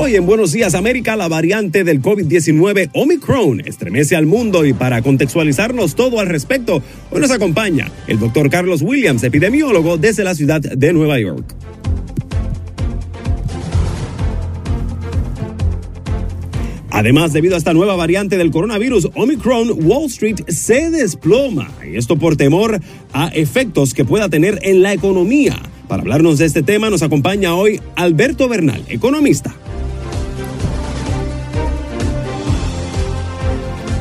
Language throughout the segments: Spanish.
Hoy en Buenos Días América, la variante del COVID-19 Omicron estremece al mundo y para contextualizarnos todo al respecto, hoy nos acompaña el doctor Carlos Williams, epidemiólogo desde la ciudad de Nueva York. Además, debido a esta nueva variante del coronavirus, Omicron, Wall Street se desploma. Y esto por temor a efectos que pueda tener en la economía. Para hablarnos de este tema nos acompaña hoy Alberto Bernal, economista.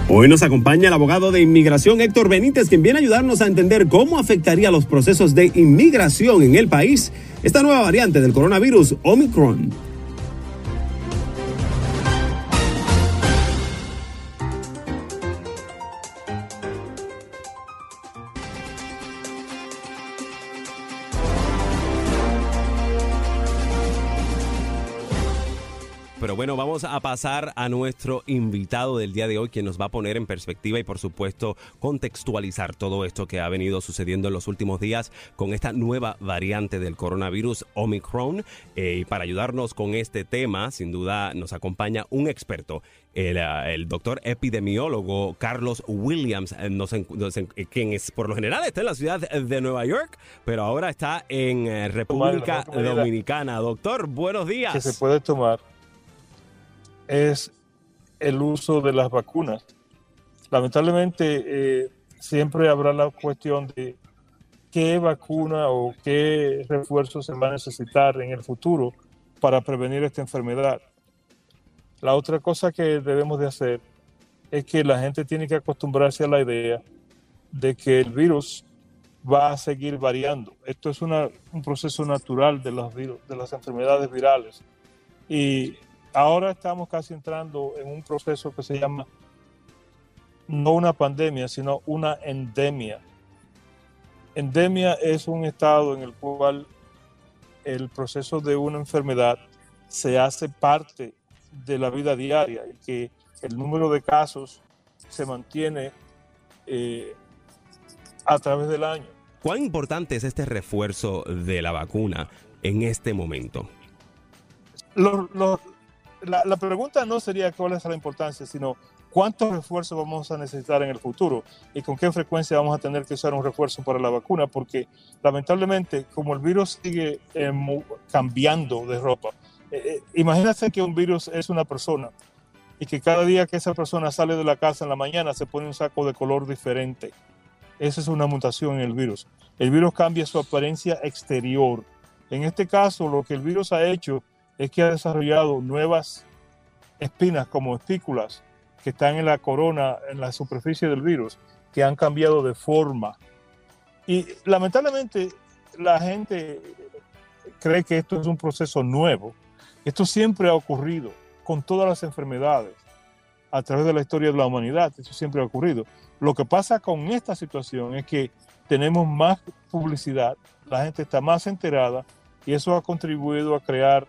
Hoy nos acompaña el abogado de inmigración Héctor Benítez, quien viene a ayudarnos a entender cómo afectaría los procesos de inmigración en el país esta nueva variante del coronavirus, Omicron. Bueno, vamos a pasar a nuestro invitado del día de hoy, quien nos va a poner en perspectiva y por supuesto contextualizar todo esto que ha venido sucediendo en los últimos días con esta nueva variante del coronavirus Omicron. Eh, y para ayudarnos con este tema, sin duda nos acompaña un experto el, uh, el, doctor epidemiólogo Carlos Williams, eh, nos, nos, quien es por lo general está en la ciudad de Nueva York, pero ahora está en eh, República Dominicana. Doctor, buenos días. Que se puede tomar es el uso de las vacunas. Lamentablemente, eh, siempre habrá la cuestión de qué vacuna o qué refuerzo se va a necesitar en el futuro para prevenir esta enfermedad. La otra cosa que debemos de hacer es que la gente tiene que acostumbrarse a la idea de que el virus va a seguir variando. Esto es una, un proceso natural de, los virus, de las enfermedades virales. Y ahora estamos casi entrando en un proceso que se llama no una pandemia, sino una endemia. Endemia es un estado en el cual el proceso de una enfermedad se hace parte de la vida diaria y que el número de casos se mantiene eh, a través del año. ¿Cuán importante es este refuerzo de la vacuna en este momento? Los, los, la, la, pregunta no sería cuál es la importancia, sino cuántos refuerzos vamos a necesitar en el futuro y con qué frecuencia vamos a tener que usar un refuerzo para la vacuna, porque lamentablemente como el virus sigue eh, cambiando de ropa, eh, eh, imagínate que un virus es una persona y que cada día que esa persona sale de la casa en la mañana se pone un saco de color diferente. Esa es una mutación en el virus. El virus cambia su apariencia exterior. En este caso, lo que el virus ha hecho es que ha desarrollado nuevas espinas como espículas que están en la corona, en la superficie del virus, que han cambiado de forma. Y lamentablemente la gente cree que esto es un proceso nuevo. Esto siempre ha ocurrido con todas las enfermedades a través de la historia de la humanidad. Eso siempre ha ocurrido. Lo que pasa con esta situación es que tenemos más publicidad, la gente está más enterada y eso ha contribuido a crear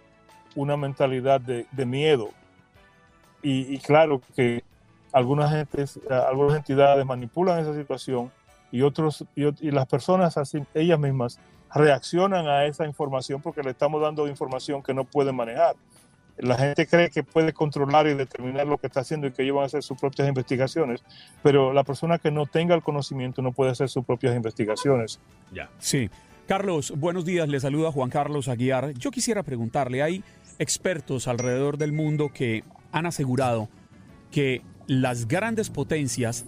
una mentalidad de, miedo. Y, claro que algunas, gentes, algunas entidades manipulan esa situación y, otros, y, y, las personas, así, ellas mismas, reaccionan a esa información porque le estamos dando información que no pueden manejar. La gente cree que puede controlar y determinar lo que está haciendo y que ellos van a hacer sus propias investigaciones, pero la persona que no tenga el conocimiento no puede hacer sus propias investigaciones. Ya. Sí. Carlos, buenos días. Le saluda Juan Carlos Aguiar. Yo quisiera preguntarle, hay expertos alrededor del mundo que han asegurado que las grandes potencias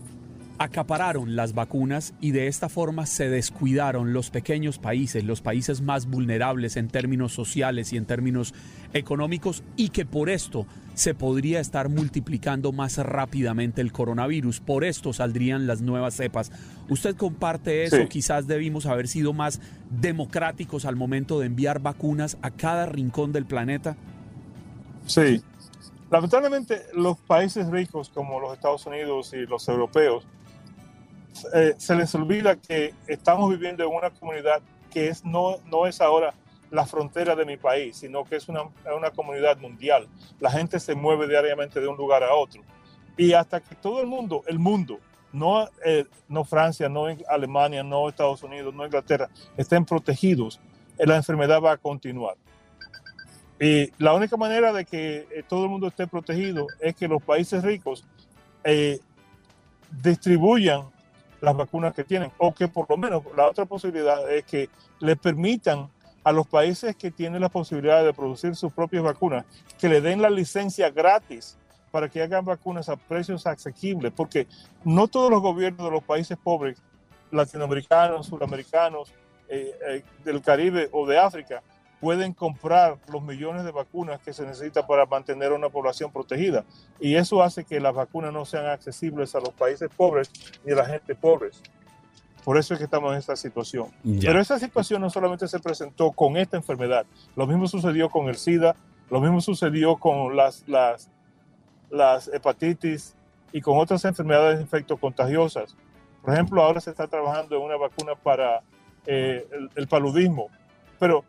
acapararon las vacunas y de esta forma se descuidaron los pequeños países, los países más vulnerables en términos sociales y en términos económicos y que por esto se podría estar multiplicando más rápidamente el coronavirus. Por esto saldrían las nuevas cepas. ¿Usted comparte eso? Sí. Quizás debimos haber sido más democráticos al momento de enviar vacunas a cada rincón del planeta. Sí. Lamentablemente, los países ricos como los Estados Unidos y los europeos, eh, se les olvida que estamos viviendo en una comunidad que es, no, no es ahora la frontera de mi país, sino que es una, una comunidad mundial. La gente se mueve diariamente de un lugar a otro. Y hasta que todo el mundo, el mundo, no, eh, no Francia, no Alemania, no Estados Unidos, no Inglaterra, estén protegidos, eh, la enfermedad va a continuar. Y la única manera de que eh, todo el mundo esté protegido es que los países ricos eh, distribuyan las vacunas que tienen, o que por lo menos la otra posibilidad es que le permitan a los países que tienen la posibilidad de producir sus propias vacunas, que le den la licencia gratis para que hagan vacunas a precios asequibles, porque no todos los gobiernos de los países pobres, latinoamericanos, sudamericanos, eh, eh, del Caribe o de África, pueden comprar los millones de vacunas que se necesitan para mantener una población protegida. Y eso hace que las vacunas no sean accesibles a los países pobres ni a la gente pobre. Por eso es que estamos en esta situación. Ya. Pero esa situación no solamente se presentó con esta enfermedad, lo mismo sucedió con el SIDA, lo mismo sucedió con las, las, las hepatitis y con otras enfermedades infectocontagiosas. Por ejemplo, ahora se está trabajando en una vacuna para eh, el, el paludismo, pero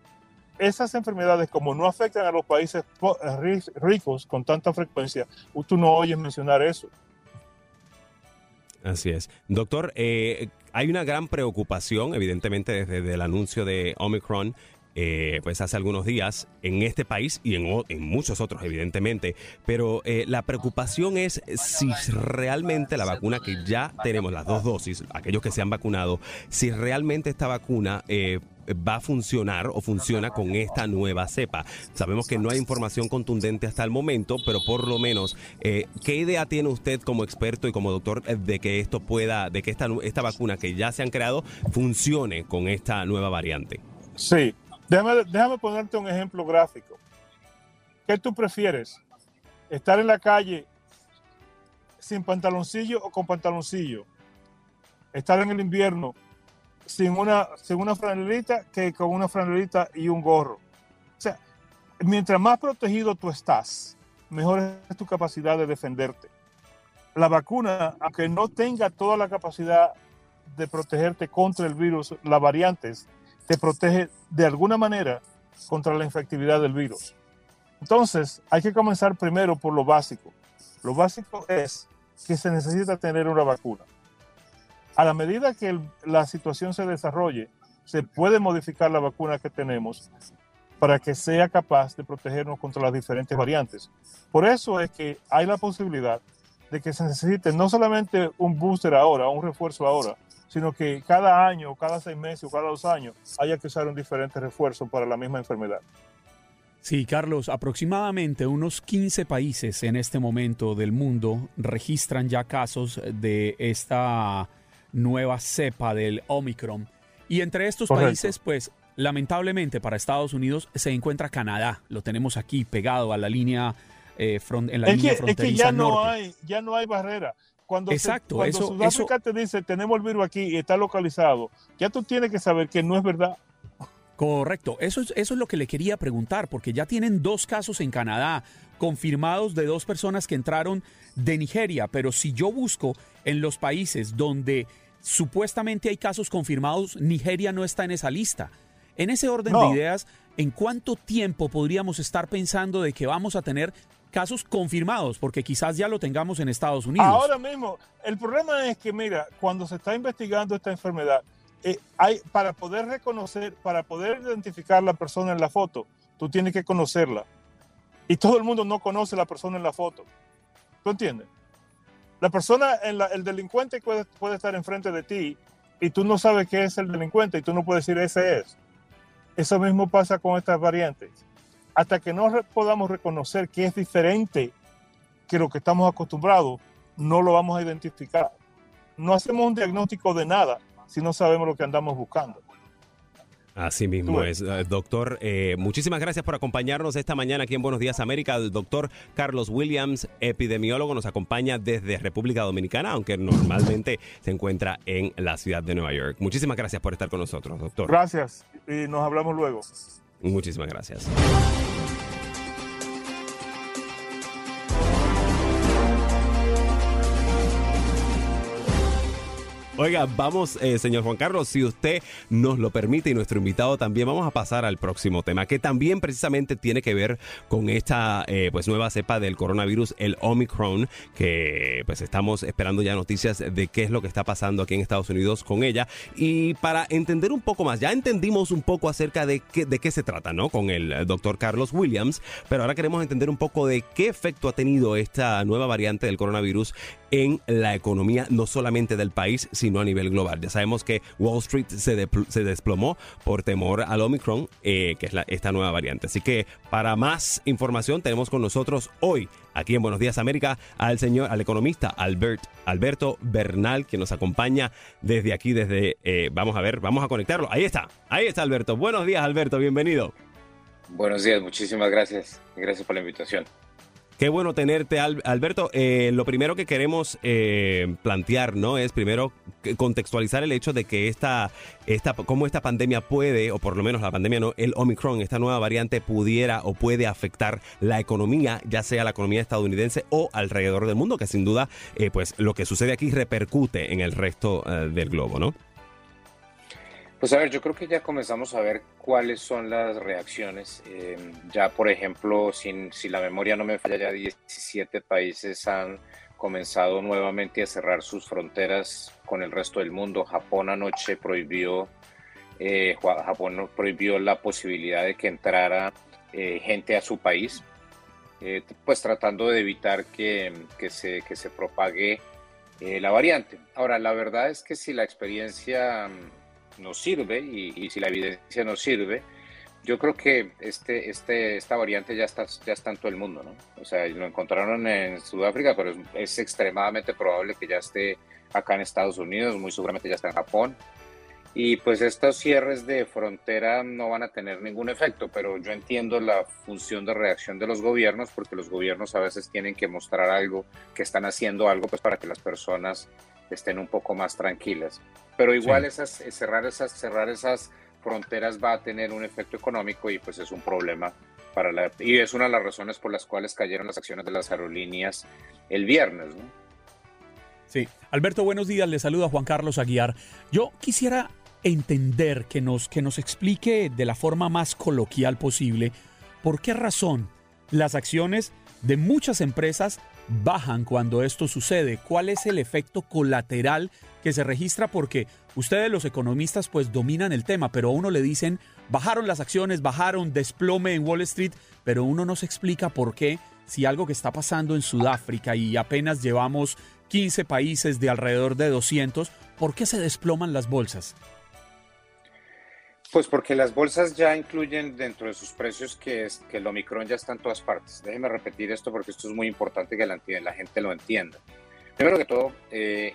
esas enfermedades, como no afectan a los países ri- ricos con tanta frecuencia, tú no oyes mencionar eso. Así es. Doctor, eh, hay una gran preocupación, evidentemente, desde el anuncio de Omicron. Eh, pues hace algunos días en este país y en, muchos otros, evidentemente. Pero eh, la preocupación es si realmente la vacuna que ya tenemos, las dos dosis, aquellos que se han vacunado, si realmente esta vacuna eh, va a funcionar o funciona con esta nueva cepa. Sabemos que no hay información contundente hasta el momento, pero por lo menos, eh, ¿qué idea tiene usted como experto y como doctor eh, de que esto pueda, de que esta, esta vacuna que ya se han creado funcione con esta nueva variante? Sí, déjame, ponerte un ejemplo gráfico. ¿Qué tú prefieres? ¿Estar en la calle sin pantaloncillo o con pantaloncillo? ¿Estar en el invierno sin una, sin una franelita que con una franelita y un gorro? O sea, mientras más protegido tú estás, mejor es tu capacidad de defenderte. La vacuna, aunque no tenga toda la capacidad de protegerte contra el virus, las variantes, te protege de alguna manera contra la infectividad del virus. Entonces, hay que comenzar primero por lo básico. Lo básico es que se necesita tener una vacuna. A la medida que la situación se desarrolle, se puede modificar la vacuna que tenemos para que sea capaz de protegernos contra las diferentes variantes. Por eso es que hay la posibilidad de que se necesite no solamente un booster ahora, un refuerzo ahora, sino que cada año, cada seis meses o cada dos años haya que usar un diferente refuerzo para la misma enfermedad. Sí, Carlos, aproximadamente unos 15 países en este momento del mundo registran ya casos de esta nueva cepa del Omicron. Y entre estos Correcto. países, pues lamentablemente para Estados Unidos se encuentra Canadá. Lo tenemos aquí pegado a la línea, eh, fron- en la Es línea que, es que fronteriza no norte. hay, ya no hay barrera. Cuando, se- Exacto, cuando eso- Sudáfrica te dice tenemos el virus aquí y está localizado, ya tú tienes que saber que no es verdad. Correcto, eso es, eso es lo que le quería preguntar, porque ya tienen dos casos en Canadá confirmados de dos personas que entraron de Nigeria, pero si yo busco en los países donde supuestamente hay casos confirmados, Nigeria no está en esa lista. En ese orden No. de ideas, ¿en cuánto tiempo podríamos estar pensando de que vamos a tener casos confirmados? Porque quizás ya lo tengamos en Estados Unidos. Ahora mismo, el problema es que, mira, cuando se está investigando esta enfermedad, eh, hay, para poder reconocer, para poder identificar la persona en la foto, tú tienes que conocerla. Y todo el mundo no conoce la persona en la foto. ¿Tú entiendes? La persona, en la- el delincuente puede, puede estar enfrente de ti y tú no sabes qué es el delincuente y tú no puedes decir ese es. Eso mismo pasa con estas variantes. Hasta que no podamos reconocer que es diferente que lo que estamos acostumbrados, no lo vamos a identificar. no hacemos un diagnóstico de nada si no sabemos lo que andamos buscando. Así mismo es, eh, doctor. Eh, muchísimas gracias por acompañarnos esta mañana aquí en Buenos Días América. El doctor Carlos Williams, epidemiólogo, nos acompaña desde República Dominicana, aunque normalmente se encuentra en la ciudad de Nueva York. Muchísimas gracias por estar con nosotros, doctor. Gracias y nos hablamos luego. Muchísimas gracias. Oiga, vamos, eh, señor Juan Carlos, si usted nos lo permite y nuestro invitado también, vamos a pasar al próximo tema, que también precisamente tiene que ver con esta eh, pues nueva cepa del coronavirus, el Omicron, que pues estamos esperando ya noticias de qué es lo que está pasando aquí en Estados Unidos con ella. Y para entender un poco más, ya entendimos un poco acerca de qué, de qué se trata, ¿no? Con el doctor Carlos Williams, pero ahora queremos entender un poco de qué efecto ha tenido esta nueva variante del coronavirus en la economía, no solamente del país, sino a nivel global. Ya sabemos que Wall Street se, se desplomó por temor al Omicron, eh, que es la, esta nueva variante. Así que para más información tenemos con nosotros hoy, aquí en Buenos Días América, al señor, al economista Albert, Alberto Bernal, que nos acompaña desde aquí, desde, eh, vamos a ver, vamos a conectarlo. Ahí está, ahí está Alberto. Buenos días Alberto, bienvenido. Buenos días, muchísimas gracias. Gracias por la invitación. Qué bueno tenerte, Alberto. Eh, lo primero que queremos eh, plantear, ¿no? Es primero contextualizar el hecho de que esta, esta, cómo esta pandemia puede, o por lo menos la pandemia no, el Omicron, esta nueva variante pudiera o puede afectar la economía, ya sea la economía estadounidense o alrededor del mundo, que sin duda, eh, pues lo que sucede aquí repercute en el resto del globo, ¿no? Pues a ver, yo creo que ya comenzamos a ver cuáles son las reacciones. Eh, ya, por ejemplo, sin, si la memoria no me falla, ya 17 países han comenzado nuevamente a cerrar sus fronteras con el resto del mundo. Japón anoche prohibió, eh, Japón prohibió la posibilidad de que entrara eh, gente a su país, pues tratando de evitar que, que, se, que se propague la variante. Ahora, la verdad es que si la experiencia nos sirve y, si la evidencia nos sirve, yo creo que este, este, esta variante ya está, ya está en todo el mundo, ¿no? O sea, lo encontraron en Sudáfrica, pero es, extremadamente probable que ya esté acá en Estados Unidos, muy seguramente ya está en Japón. Y pues estos cierres de frontera no van a tener ningún efecto, pero yo entiendo la función de reacción de los gobiernos, porque los gobiernos a veces tienen que mostrar algo, que están haciendo algo, pues para que las personas estén un poco más tranquilas. Pero igual esas, eh, cerrar, esas, cerrar esas fronteras va a tener un efecto económico y pues es un problema para la... Y es una de las razones por las cuales cayeron las acciones de las aerolíneas el viernes, ¿no? Sí. Alberto, buenos días. Le saluda Juan Carlos Aguiar. Yo quisiera entender que nos, que nos explique de la forma más coloquial posible por qué razón las acciones de muchas empresas bajan cuando esto sucede? ¿Cuál es el efecto colateral que se registra? Porque ustedes los economistas pues dominan el tema, pero a uno le dicen, bajaron las acciones, bajaron desplome en Wall Street, pero uno no se explica por qué si algo que está pasando en Sudáfrica y apenas llevamos 15 países de alrededor de 200, ¿por qué se desploman las bolsas? Pues porque las bolsas ya incluyen dentro de sus precios que, es, que el Omicron ya está en todas partes. Déjeme repetir esto porque esto es muy importante que la, gente lo entienda. Primero que todo, eh,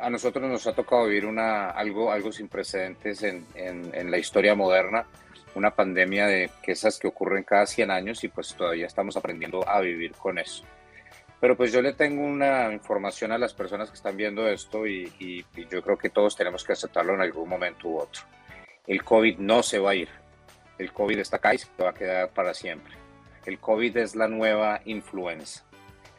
a nosotros nos ha tocado vivir una, algo, algo sin precedentes en, en, la historia moderna, una pandemia de que esas que ocurren cada 100 años y pues todavía estamos aprendiendo a vivir con eso. Pero pues yo le tengo una información a las personas que están viendo esto y, y, yo creo que todos tenemos que aceptarlo en algún momento u otro. El COVID no se va a ir. El COVID está acá y se va a quedar para siempre. El COVID es la nueva influenza.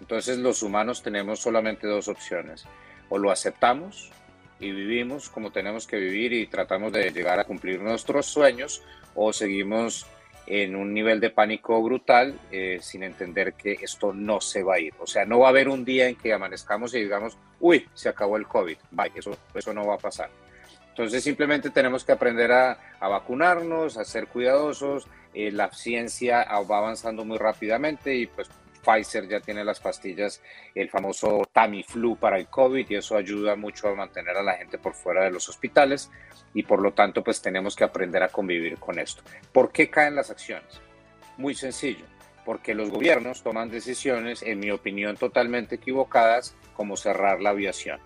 Entonces los humanos tenemos solamente dos opciones. O lo aceptamos y vivimos como tenemos que vivir y tratamos de llegar a cumplir nuestros sueños o seguimos en un nivel de pánico brutal eh, sin entender que esto no se va a ir. O sea, no va a haber un día en que amanezcamos y digamos, uy, se acabó el COVID. Bye, eso, eso no va a pasar. Entonces simplemente tenemos que aprender a, vacunarnos, a ser cuidadosos. Eh, la ciencia va avanzando muy rápidamente y pues Pfizer ya tiene las pastillas, el famoso Tamiflu para el COVID y eso ayuda mucho a mantener a la gente por fuera de los hospitales y por lo tanto pues tenemos que aprender a convivir con esto. ¿Por qué caen las acciones? Muy sencillo, porque los gobiernos toman decisiones, en mi opinión, totalmente equivocadas como cerrar la aviación.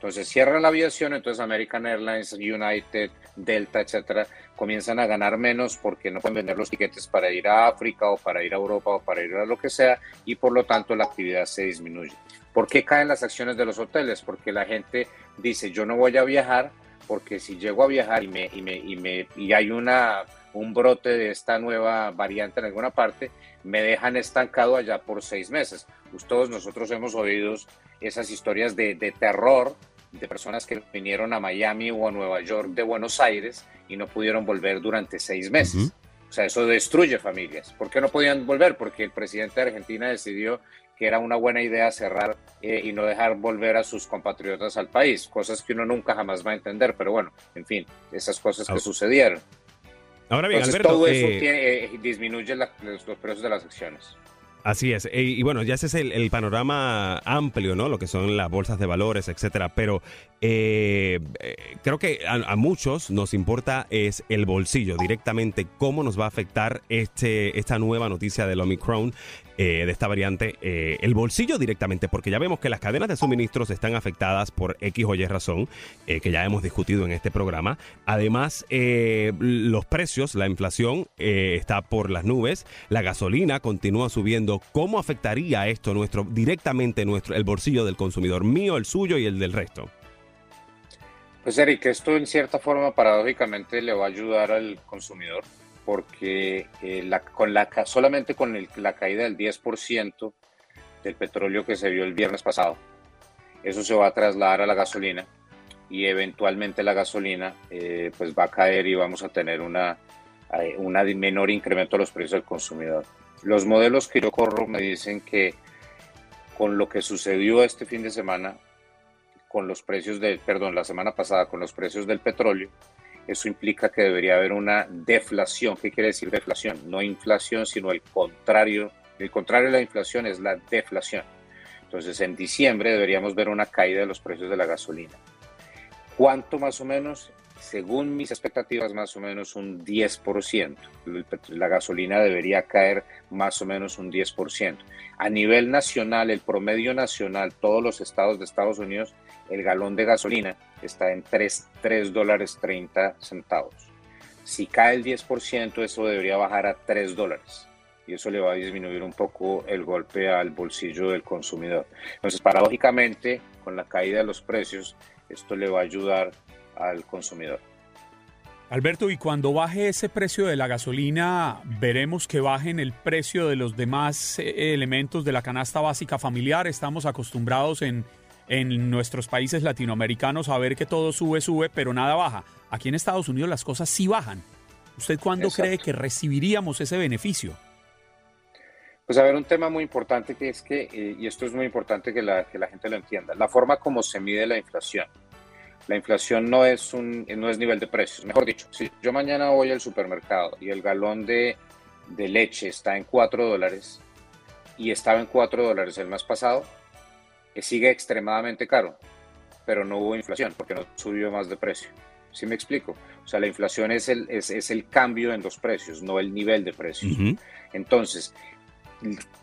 Entonces cierran la aviación, entonces American Airlines, United, Delta, etcétera, comienzan a ganar menos porque no pueden vender los tiquetes para ir a África o para ir a Europa o para ir a lo que sea y por lo tanto la actividad se disminuye. ¿Por qué caen las acciones de los hoteles? Porque la gente dice, yo no voy a viajar porque si llego a viajar y, me, y, me, y, me, y hay una, un brote de esta nueva variante en alguna parte, me dejan estancado allá por seis meses. Pues todos nosotros hemos oído esas historias de, de terror de personas que vinieron a Miami o a Nueva York de Buenos Aires y no pudieron volver durante seis meses. O sea, eso destruye familias. ¿Por qué no podían volver? Porque el presidente de Argentina decidió que era una buena idea cerrar eh, y no dejar volver a sus compatriotas al país, cosas que uno nunca jamás va a entender, pero bueno, en fin, esas cosas que sucedieron. Ahora bien, Entonces, todo eso eh, eh, disminuye los, los precios de las acciones. Así es. Y, bueno, ya ese es el, panorama amplio, ¿no? Lo que son las bolsas de valores, etcétera. Pero eh, eh, creo que a, muchos nos importa es el bolsillo directamente, cómo nos va a afectar este, esta nueva noticia del Omicron. Eh, de esta variante el bolsillo directamente, porque ya vemos que las cadenas de suministros están afectadas por X o Y razón, que ya hemos discutido en este programa. Además, los precios, la inflación está por las nubes, la gasolina continúa subiendo. ¿Cómo afectaría esto nuestro directamente nuestro el bolsillo del consumidor mío, el suyo y el del resto? Pues Eric, esto en cierta forma paradójicamente le va a ayudar al consumidor porque eh, la, con la, solamente con la caída del 10% del petróleo que se vio el viernes pasado, eso se va a trasladar a la gasolina y eventualmente la gasolina eh, pues va a caer y vamos a tener una, eh, una menor incremento de los precios del consumidor. Los modelos que yo corro me dicen que con lo que sucedió este fin de semana, con los precios del, perdón, la semana pasada con los precios del petróleo, eso implica que debería haber una deflación. ¿Qué quiere decir deflación? No inflación, sino el contrario. El contrario de la inflación es la deflación. Entonces, en diciembre deberíamos ver una caída de los precios de la gasolina. ¿Cuánto más o menos? Según mis expectativas, más o menos un 10%. La gasolina debería caer más o menos un 10%. A nivel nacional, el promedio nacional, todos los estados de Estados Unidos el galón de gasolina está en 3, dólares 30 centavos. Si cae el 10%, eso debería bajar a 3 dólares. Y eso le va a disminuir un poco el golpe al bolsillo del consumidor. Entonces, paradójicamente, con la caída de los precios, esto le va a ayudar al consumidor. Alberto, y cuando baje ese precio de la gasolina, veremos que bajen el precio de los demás eh, elementos de la canasta básica familiar. Estamos acostumbrados en en nuestros países latinoamericanos a ver que todo sube, sube, pero nada baja. Aquí en Estados Unidos las cosas sí bajan. ¿Usted cuándo cree que recibiríamos ese beneficio? Pues a ver, un tema muy importante que es que, eh, y esto es muy importante que la, que la gente lo entienda, la forma como se mide la inflación. La inflación no es, un, no es nivel de precios. Mejor dicho, si yo mañana voy al supermercado y el galón de, de leche está en 4 dólares y estaba en 4 dólares el mes pasado, sigue extremadamente caro, pero no hubo inflación porque no subió más de precio. ¿Sí me explico? O sea, la inflación es el, es, el cambio en los precios, no el nivel de precios. Entonces,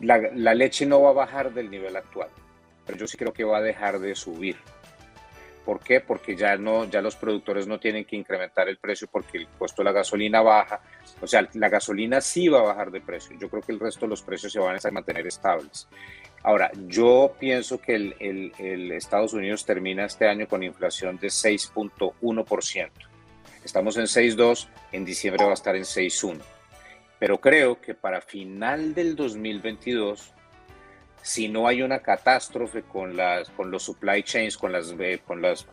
la, la, leche no va a bajar del nivel actual, pero yo sí creo que va a dejar de subir. ¿Por qué? Porque ya, no, ya los productores no tienen que incrementar el precio porque el costo de la gasolina baja. O sea, la gasolina sí va a bajar de precio. Yo creo que el resto de los precios se van a mantener estables. Ahora, yo pienso que el, Estados Unidos termina este año con inflación de 6.1%. Estamos en 6.2, en diciembre va a estar en 6.1. Pero creo que para final del 2022, si no hay una catástrofe con, las, con los supply chains, con las, eh, con las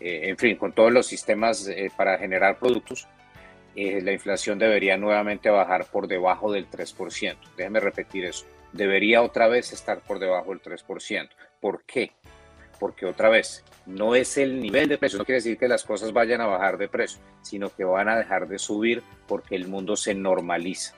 eh, en fin, con todos los sistemas eh, para generar productos, la inflación debería nuevamente bajar por debajo del 3%. Déjeme repetir eso debería otra vez estar por debajo del 3%. ¿Por qué? Porque otra vez, no es el nivel de precio, no quiere decir que las cosas vayan a bajar de precio, sino que van a dejar de subir porque el mundo se normaliza.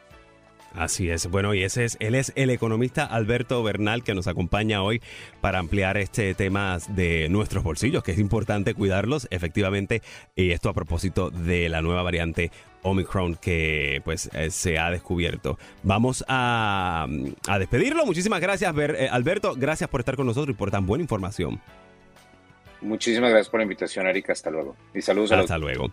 Así es. Bueno, y ese es, él es el economista Alberto Bernal que nos acompaña hoy para ampliar este tema de nuestros bolsillos, que es importante cuidarlos, efectivamente, y esto a propósito de la nueva variante Omicron que pues eh, se ha descubierto. Vamos a, a despedirlo. Muchísimas gracias, eh, Alberto. Gracias por estar con nosotros y por tan buena información. Muchísimas gracias por la invitación, Erika. Hasta luego. Y saludos Hasta luego.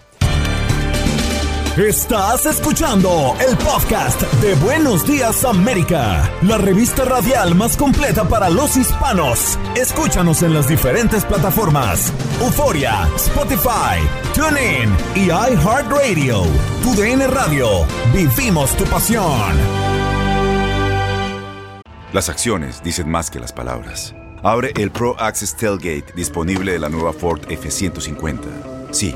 Estás escuchando el podcast de Buenos Días América, la revista radial más completa para los hispanos. Escúchanos en las diferentes plataformas: Euforia, Spotify, TuneIn y iHeartRadio. Tu DN Radio. Vivimos tu pasión. Las acciones dicen más que las palabras. Abre el Pro Access Tailgate disponible de la nueva Ford F150. Sí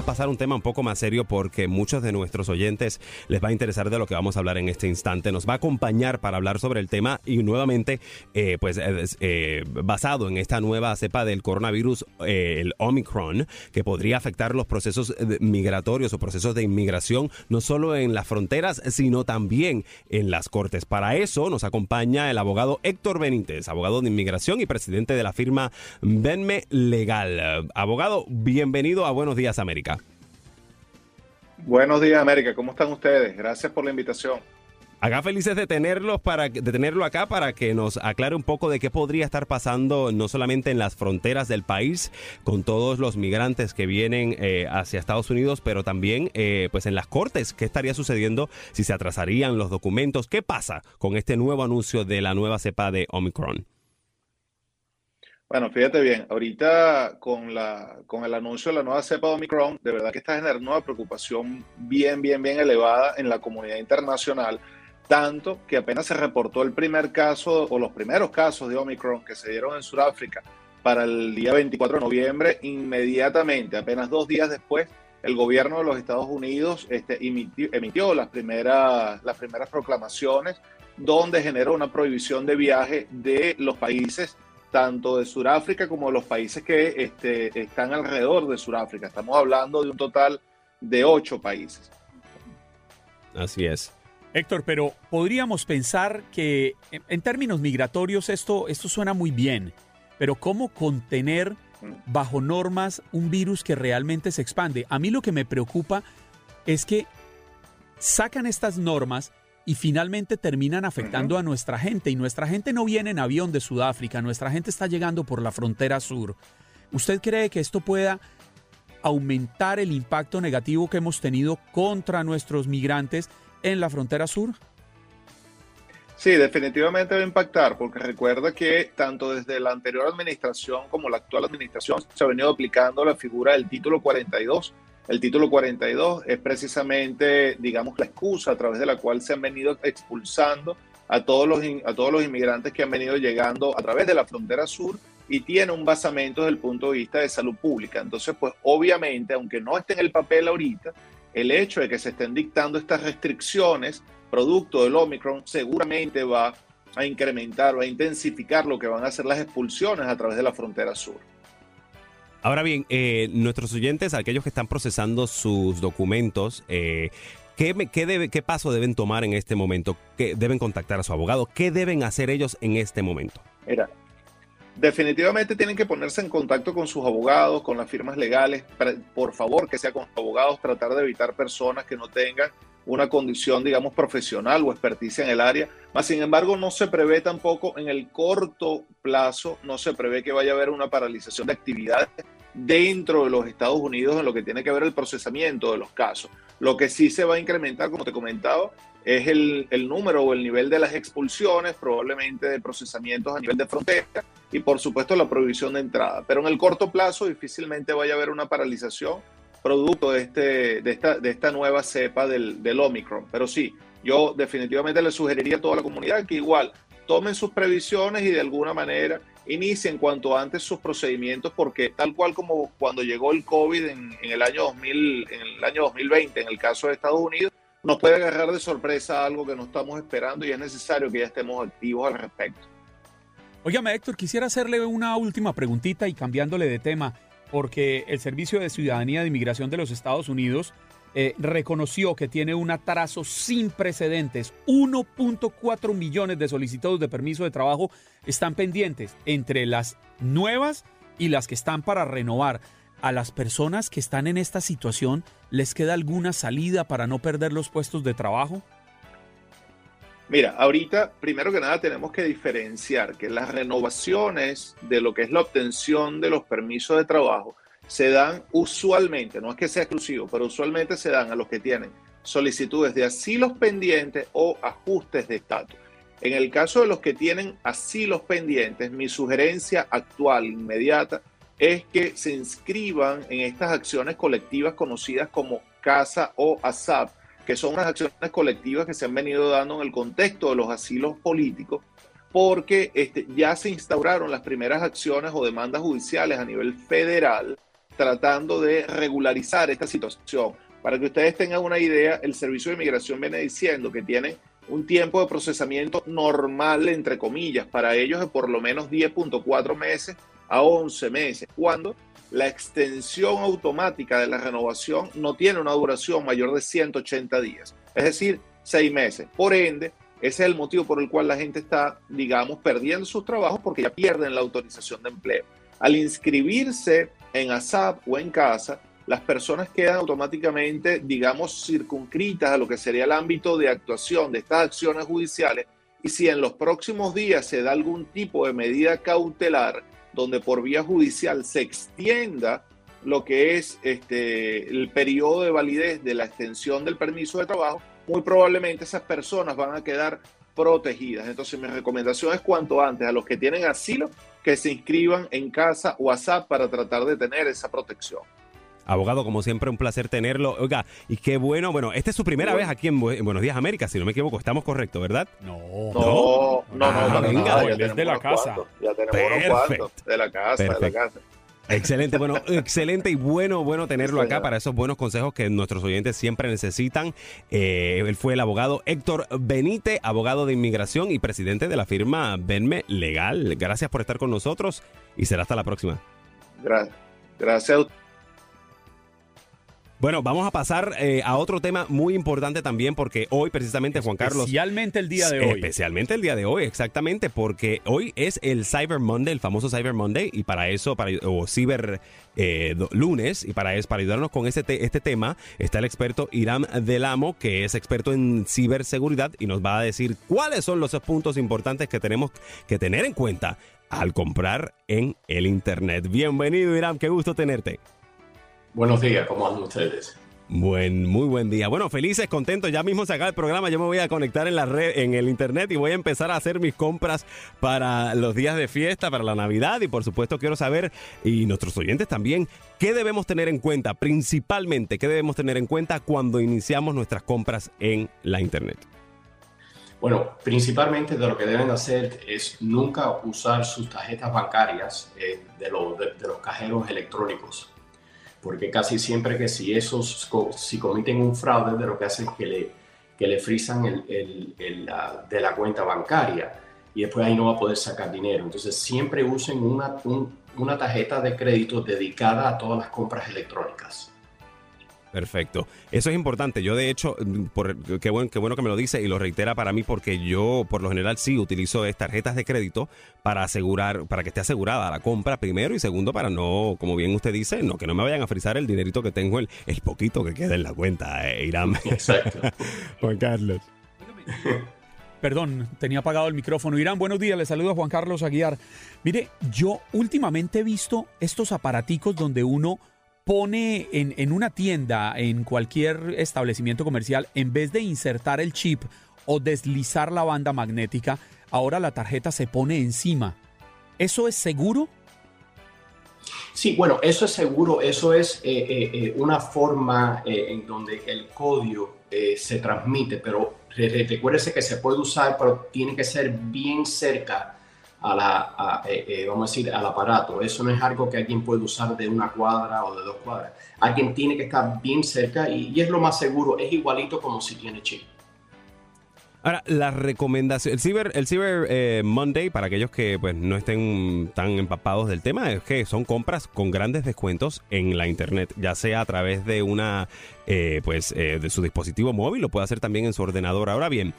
A pasar un tema un poco más serio porque muchos de nuestros oyentes les va a interesar de lo que vamos a hablar en este instante. Nos va a acompañar para hablar sobre el tema y nuevamente, eh, pues eh, eh, basado en esta nueva cepa del coronavirus, el Omicron, que podría afectar los procesos migratorios o procesos de inmigración, no solo en las fronteras, sino también en las cortes. Para eso nos acompaña el abogado Héctor Benítez, abogado de inmigración y presidente de la firma Venme Legal. Abogado, bienvenido a Buenos Días América. Buenos días, América. ¿Cómo están ustedes? Gracias por la invitación. Acá felices de tenerlos para de tenerlo acá para que nos aclare un poco de qué podría estar pasando no solamente en las fronteras del país con todos los migrantes que vienen eh, hacia Estados Unidos, pero también eh, pues en las cortes qué estaría sucediendo si se atrasarían los documentos, qué pasa con este nuevo anuncio de la nueva cepa de Omicron. Bueno, fíjate bien, ahorita con, la, con el anuncio de la nueva cepa de Omicron, de verdad que está generando una preocupación bien, bien, bien elevada en la comunidad internacional, tanto que apenas se reportó el primer caso o los primeros casos de Omicron que se dieron en Sudáfrica para el día 24 de noviembre, inmediatamente, apenas dos días después, el gobierno de los Estados Unidos este, emitió, las, primeras, las primeras proclamaciones donde generó una prohibición de viaje de los países tanto de Sudáfrica como de los países que este, están alrededor de Sudáfrica. Estamos hablando de un total de ocho países. Así es. Héctor, pero podríamos pensar que en términos migratorios esto, esto suena muy bien, pero ¿cómo contener bajo normas un virus que realmente se expande? A mí lo que me preocupa es que sacan estas normas y finalmente terminan afectando a nuestra gente. Y nuestra gente no viene en avión de Sudáfrica, nuestra gente está llegando por la frontera sur. ¿Usted cree que esto pueda aumentar el impacto negativo que hemos tenido contra nuestros migrantes en la frontera sur? Sí, definitivamente va a impactar, porque recuerda que tanto desde la anterior administración como la actual administración se ha venido aplicando la figura del título 42 el título 42 es precisamente, digamos, la excusa a través de la cual se han venido expulsando a todos los, a todos los inmigrantes que han venido llegando a través de la frontera sur y tiene un basamento desde el punto de vista de salud pública. Entonces, pues obviamente, aunque no esté en el papel ahorita, el hecho de que se estén dictando estas restricciones producto del Omicron seguramente va a incrementar, va a intensificar lo que van a ser las expulsiones a través de la frontera sur. Ahora bien, eh, nuestros oyentes, aquellos que están procesando sus documentos, eh, ¿qué, qué, ¿qué paso deben tomar en este momento? ¿Qué deben contactar a su abogado? ¿Qué deben hacer ellos en este momento? Mira, definitivamente tienen que ponerse en contacto con sus abogados, con las firmas legales. Por favor, que sea con abogados, tratar de evitar personas que no tengan una condición, digamos, profesional o experticia en el área. Mas, sin embargo, no se prevé tampoco en el corto plazo, no se prevé que vaya a haber una paralización de actividades dentro de los Estados Unidos en lo que tiene que ver el procesamiento de los casos. Lo que sí se va a incrementar, como te comentaba, es el, el, número o el nivel de las expulsiones, probablemente de procesamientos a nivel de frontera y por supuesto la prohibición de entrada. Pero en el corto plazo difícilmente vaya a haber una paralización producto de, este, de, esta, de esta nueva cepa del, del Omicron. Pero sí, yo definitivamente le sugeriría a toda la comunidad que igual tomen sus previsiones y de alguna manera inicien cuanto antes sus procedimientos porque tal cual como cuando llegó el COVID en, el año 2000, en el año 2020, en el caso de Estados Unidos, nos puede agarrar de sorpresa algo que no estamos esperando y es necesario que ya estemos activos al respecto. Óigame, Héctor, quisiera hacerle una última preguntita y cambiándole de tema, porque el Servicio de Ciudadanía de Inmigración de los Estados Unidos eh, reconoció que tiene un atraso sin precedentes. 1.4 millones de solicitudes de permiso de trabajo están pendientes entre las nuevas y las que están para renovar. ¿A las personas que están en esta situación les queda alguna salida para no perder los puestos de trabajo? Mira, ahorita, primero que nada, tenemos que diferenciar que las renovaciones de lo que es la obtención de los permisos de trabajo se dan usualmente, no es que sea exclusivo, pero usualmente se dan a los que tienen solicitudes de asilos pendientes o ajustes de estatus. En el caso de los que tienen asilos pendientes, mi sugerencia actual, inmediata, es que se inscriban en estas acciones colectivas conocidas como CASA o ASAP, que son unas acciones colectivas que se han venido dando en el contexto de los asilos políticos, porque este, ya se instauraron las primeras acciones o demandas judiciales a nivel federal tratando de regularizar esta situación. Para que ustedes tengan una idea, el Servicio de Inmigración viene diciendo que tiene un tiempo de procesamiento normal, entre comillas, para ellos de por lo menos 10.4 meses a 11 meses, cuando la extensión automática de la renovación no tiene una duración mayor de 180 días, es decir, 6 meses. Por ende, ese es el motivo por el cual la gente está, digamos, perdiendo sus trabajos porque ya pierden la autorización de empleo. Al inscribirse en ASAP o en casa, las personas quedan automáticamente, digamos, circunscritas a lo que sería el ámbito de actuación de estas acciones judiciales. Y si en los próximos días se da algún tipo de medida cautelar donde por vía judicial se extienda lo que es este, el periodo de validez de la extensión del permiso de trabajo, muy probablemente esas personas van a quedar protegidas. Entonces mi recomendación es cuanto antes a los que tienen asilo que se inscriban en casa WhatsApp para tratar de tener esa protección. Abogado, como siempre, un placer tenerlo. Oiga, y qué bueno, bueno, esta es su primera vez aquí en, Buenos Días América, si no me equivoco, estamos correctos, ¿verdad? No, no, no, no, ah, venga, de la casa. Ya tenemos unos cuantos de la casa, de la casa. Excelente, bueno, excelente y bueno, bueno tenerlo acá para esos buenos consejos que nuestros oyentes siempre necesitan. Eh, él fue el abogado Héctor Benítez, abogado de inmigración y presidente de la firma Venme Legal. Gracias por estar con nosotros y será hasta la próxima. Gracias. Gracias bueno, vamos a pasar eh, a otro tema muy importante también porque hoy precisamente Juan Carlos... Especialmente el día de hoy. Especialmente el día de hoy, exactamente, porque hoy es el Cyber Monday, el famoso Cyber Monday, y para eso, para, o Cyber eh, Lunes, y para, eso, para ayudarnos con este, este tema, está el experto Irán Delamo, que es experto en ciberseguridad y nos va a decir cuáles son los puntos importantes que tenemos que tener en cuenta al comprar en el Internet. Bienvenido, Irán, qué gusto tenerte. Buenos días, ¿cómo andan ustedes? Buen, muy buen día. Bueno, felices, contentos. Ya mismo se acaba el programa. Yo me voy a conectar en la red, en el internet y voy a empezar a hacer mis compras para los días de fiesta, para la Navidad. Y por supuesto quiero saber, y nuestros oyentes también, qué debemos tener en cuenta, principalmente, qué debemos tener en cuenta cuando iniciamos nuestras compras en la internet. Bueno, principalmente de lo que deben hacer es nunca usar sus tarjetas bancarias eh, de, de los cajeros electrónicos porque casi siempre que si esos, si comiten un fraude, de lo que hacen es que le, que le frisan el, el, la, de la cuenta bancaria y después ahí no va a poder sacar dinero. Entonces siempre usen una, una tarjeta de crédito dedicada a todas las compras electrónicas. Perfecto. Eso es importante. Yo, de hecho, mm, por, qué, bueno, qué bueno que me lo dice y lo reitera para mí porque yo, por lo general, sí utilizo tarjetas de crédito para asegurar, para que esté asegurada la compra primero y segundo para no, como bien usted dice, no que no me vayan a frizar el dinerito que tengo, el, el poquito que queda en la cuenta, eh, Irán. Exacto. Juan Carlos. Perdón, tenía apagado el micrófono. Irán, buenos días, le saludo a Juan Carlos Aguiar. Mire, yo últimamente he visto estos aparaticos donde uno pone en, una tienda, en cualquier establecimiento comercial, en vez de insertar el chip o deslizar la banda magnética, ahora la tarjeta se pone encima. ¿Eso es seguro? Sí, bueno, eso es seguro, eso es eh, eh, eh, una forma en donde el código se transmite, pero recuérdese que se puede usar, pero tiene que ser bien cerca a la, vamos a decir, al aparato. Eso no es algo que alguien puede usar de una cuadra o de dos cuadras. Alguien tiene que estar bien cerca y, y es lo más seguro, es igualito como si tiene chip. Ahora, la recomendación, el Cyber, el Cyber eh, Monday, para aquellos que pues no estén tan empapados del tema, es que son compras con grandes descuentos en la internet, ya sea a través de una, eh, pues, eh, de su dispositivo móvil, lo puede hacer también en su ordenador. Ahora bien,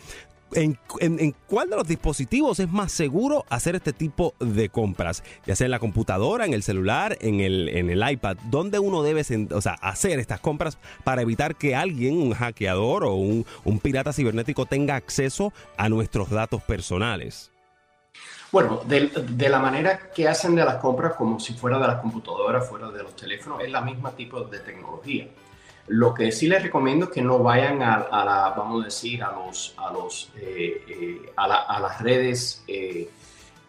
en, cuál de los dispositivos es más seguro hacer este tipo de compras, ya sea en la computadora, en el celular, en el, en el iPad, ¿dónde uno debe hacer estas compras para evitar que alguien, un hackeador o un, pirata cibernético tenga acceso a nuestros datos personales? Bueno, de, de, la manera que hacen de las compras, como si fuera de las computadoras, fuera de los teléfonos, es la misma tipo de tecnología. Lo que sí les recomiendo es que no vayan a, la, vamos a decir, a, los, a, los, eh, eh, a, las redes eh,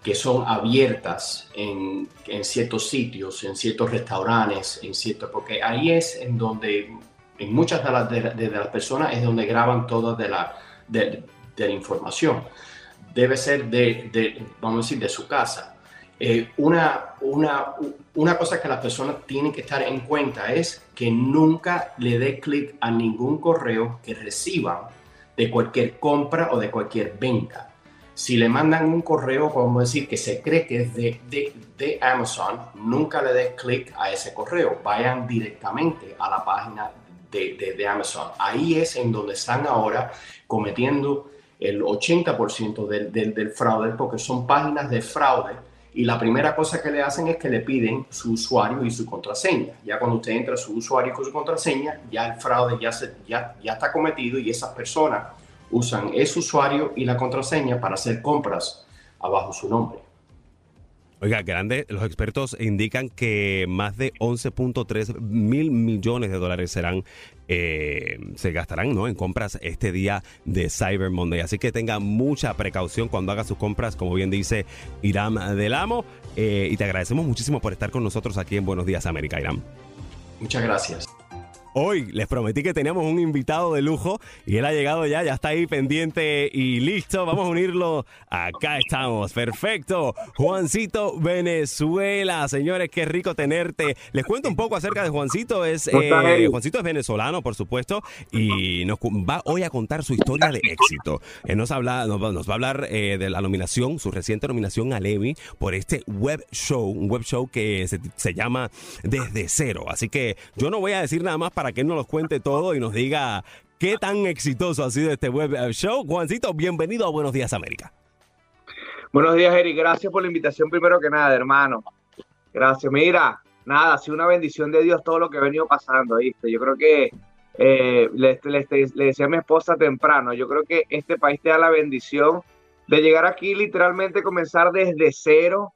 que son abiertas en, en, ciertos sitios, en ciertos restaurantes, en ciertos, porque ahí es en donde, en muchas de las, de, las personas es donde graban toda de la, de, la información. Debe ser de, vamos a decir, de su casa eh, una, una, una cosa que las personas tienen que estar en cuenta es que nunca le dé clic a ningún correo que reciban de cualquier compra o de cualquier venta. Si le mandan un correo, vamos a decir que se cree que es de, de, Amazon, nunca le dé clic a ese correo. Vayan directamente a la página de, de, Amazon. Ahí es en donde están ahora cometiendo el 80% del, del, del fraude, porque son páginas de fraude y la primera cosa que le hacen es que le piden su usuario y su contraseña. Ya cuando usted entra su usuario y su contraseña, ya el fraude ya, se, ya, ya está cometido y esas personas usan ese usuario y la contraseña para hacer compras abajo su nombre. Oiga, grande, los expertos indican que más de 11.3 mil millones de dólares serán eh, se gastarán ¿no? en compras este día de Cyber Monday. Así que tenga mucha precaución cuando haga sus compras, como bien dice Iram del Amo. Eh, y te agradecemos muchísimo por estar con nosotros aquí en Buenos Días América, Iram. Muchas gracias. Hoy les prometí que teníamos un invitado de lujo y él ha llegado ya, ya está ahí pendiente y listo. Vamos a unirlo. Acá estamos. Perfecto. Juancito Venezuela. Señores, qué rico tenerte. Les cuento un poco acerca de Juancito. Es, eh, Juancito es venezolano, por supuesto, y nos va hoy a contar su historia de éxito. Él nos, habla, nos, va a hablar eh, de la nominación, su reciente nominación al Emmy por este web show, un web show que se, se llama Desde Cero. Así que yo no voy a decir nada más para para que nos lo cuente todo y nos diga qué tan exitoso ha sido este web show. Juancito, bienvenido a Buenos Días América. Buenos días, Eric. Gracias por la invitación primero que nada, hermano. Gracias. Mira, nada, ha sido una bendición de Dios todo lo que ha venido pasando, ¿viste? Yo creo que eh, le, le, decía a mi esposa temprano, yo creo que este país te da la bendición de llegar aquí literalmente comenzar desde cero,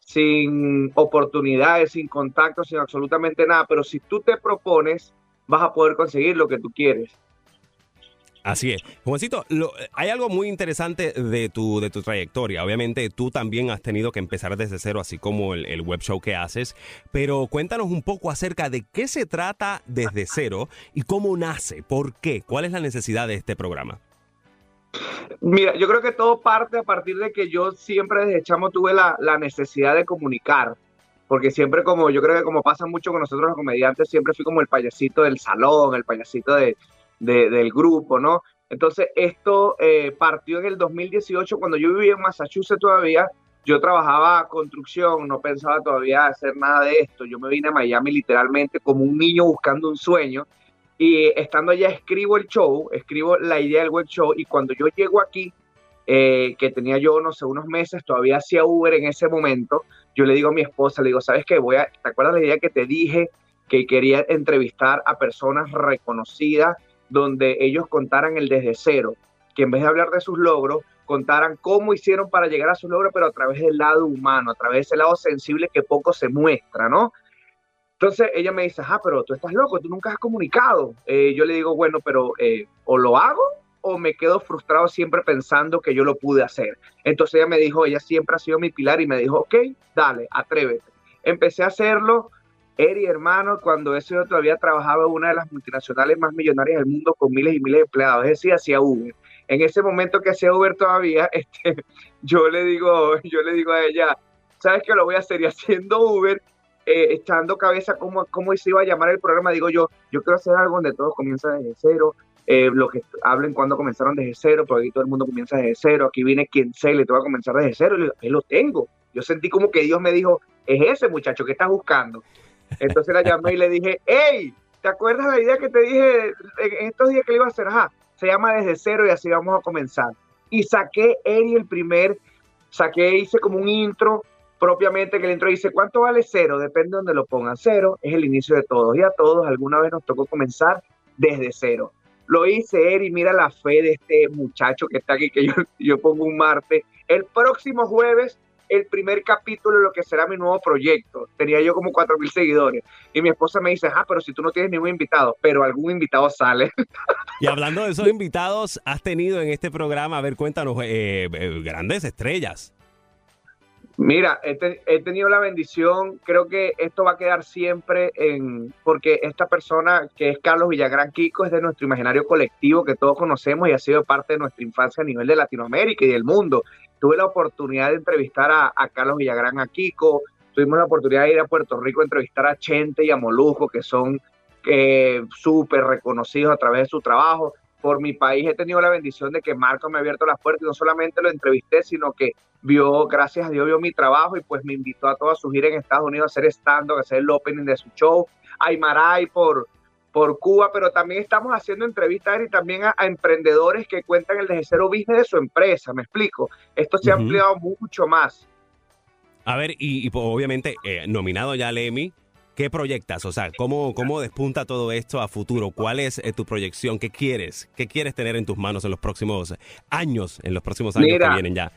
sin oportunidades, sin contacto, sin absolutamente nada. Pero si tú te propones vas a poder conseguir lo que tú quieres. Así es. Juancito, hay algo muy interesante de tu, de tu trayectoria. Obviamente tú también has tenido que empezar desde cero, así como el, el, web show que haces, pero cuéntanos un poco acerca de qué se trata desde cero y cómo nace, por qué, cuál es la necesidad de este programa. Mira, yo creo que todo parte a partir de que yo siempre desde chamo tuve la, la necesidad de comunicar porque siempre como, yo creo que como pasa mucho con nosotros los comediantes, siempre fui como el payasito del salón, el payasito de, del grupo, ¿no? Entonces esto eh, partió en el 2018 cuando yo vivía en Massachusetts todavía, yo trabajaba construcción, no pensaba todavía hacer nada de esto, yo me vine a Miami literalmente como un niño buscando un sueño y estando allá escribo el show, escribo la idea del web show y cuando yo llego aquí, eh, que tenía yo, no sé, unos meses, todavía hacía Uber en ese momento, yo le digo a mi esposa, le digo, ¿sabes qué? Voy a, ¿te acuerdas la idea que te dije que quería entrevistar a personas reconocidas donde ellos contaran el desde cero? Que en vez de hablar de sus logros, contaran cómo hicieron para llegar a sus logros, pero a través del lado humano, a través de ese lado sensible que poco se muestra, ¿no? Entonces ella me dice, ah, pero tú estás loco, tú nunca has comunicado. Eh, yo le digo, bueno, pero eh, o lo hago o me quedo frustrado siempre pensando que yo lo pude hacer. Entonces ella me dijo, ella siempre ha sido mi pilar y me dijo, ok, dale, atrévete. empecé a hacerlo, Eri, hermano, cuando ese yo todavía trabajaba en una de las multinacionales más millonarias del mundo con miles y miles de empleados, es decir, hacía Uber. En ese momento que hacía Uber todavía, este, yo le digo, yo le digo a ella, ¿sabes qué lo voy a hacer? Y haciendo Uber, eh, echando cabeza cómo, cómo se iba a llamar el programa, digo yo, yo quiero hacer algo donde todo comienza desde cero, eh, lo que hablen cuando comenzaron desde cero, porque aquí todo el mundo comienza desde cero, aquí viene quien se le te va a comenzar desde cero, y digo, lo tengo. Yo sentí como que Dios me dijo, es ese muchacho que estás buscando. Entonces la llamé y le dije, hey, ¿te acuerdas la idea que te dije en estos días que le iba a hacer? Ajá, se llama desde cero y así vamos a comenzar. Y saqué Eri el primer, saqué, hice como un intro propiamente que el intro dice, ¿cuánto vale cero? Depende de donde lo pongan. Cero es el inicio de todos y a todos alguna vez nos tocó comenzar desde cero. Lo hice, Eri, mira la fe de este muchacho que está aquí, que yo, yo pongo un martes. El próximo jueves el primer capítulo de lo que será mi nuevo proyecto. Tenía yo como cuatro mil seguidores. Y mi esposa me dice, ah, pero si tú no tienes ningún invitado, pero algún invitado sale. Y hablando de esos invitados, has tenido en este programa, a ver, cuéntanos, eh, eh, grandes estrellas. Mira, he, tenido la bendición, creo que esto va a quedar siempre en, porque esta persona que es Carlos Villagrán Kiko es de nuestro imaginario colectivo que todos conocemos y ha sido parte de nuestra infancia a nivel de Latinoamérica y del mundo tuve la oportunidad de entrevistar a, Carlos Villagrán, a Kiko, tuvimos la oportunidad de ir a Puerto Rico a entrevistar a Chente y a Molujo, que son eh, súper reconocidos a través de su trabajo. Por mi país he tenido la bendición de que Marco me ha abierto las puertas y no solamente lo entrevisté, sino que vio, gracias a Dios, vio mi trabajo y pues me invitó a toda su gira en Estados Unidos a hacer stand-up, a hacer el opening de su show. Aymaray por, por Cuba, pero también estamos haciendo entrevistas y también a, emprendedores que cuentan el desde cero business de su empresa, me explico. Esto se ha ampliado mucho más. A ver, y, pues, obviamente, eh, nominado ya al Emmy, ¿qué proyectas? O sea, ¿cómo, ¿cómo despunta todo esto a futuro? ¿Cuál es eh, tu proyección? ¿Qué quieres? ¿Qué quieres tener en tus manos en los próximos años, en los próximos años que vienen ya?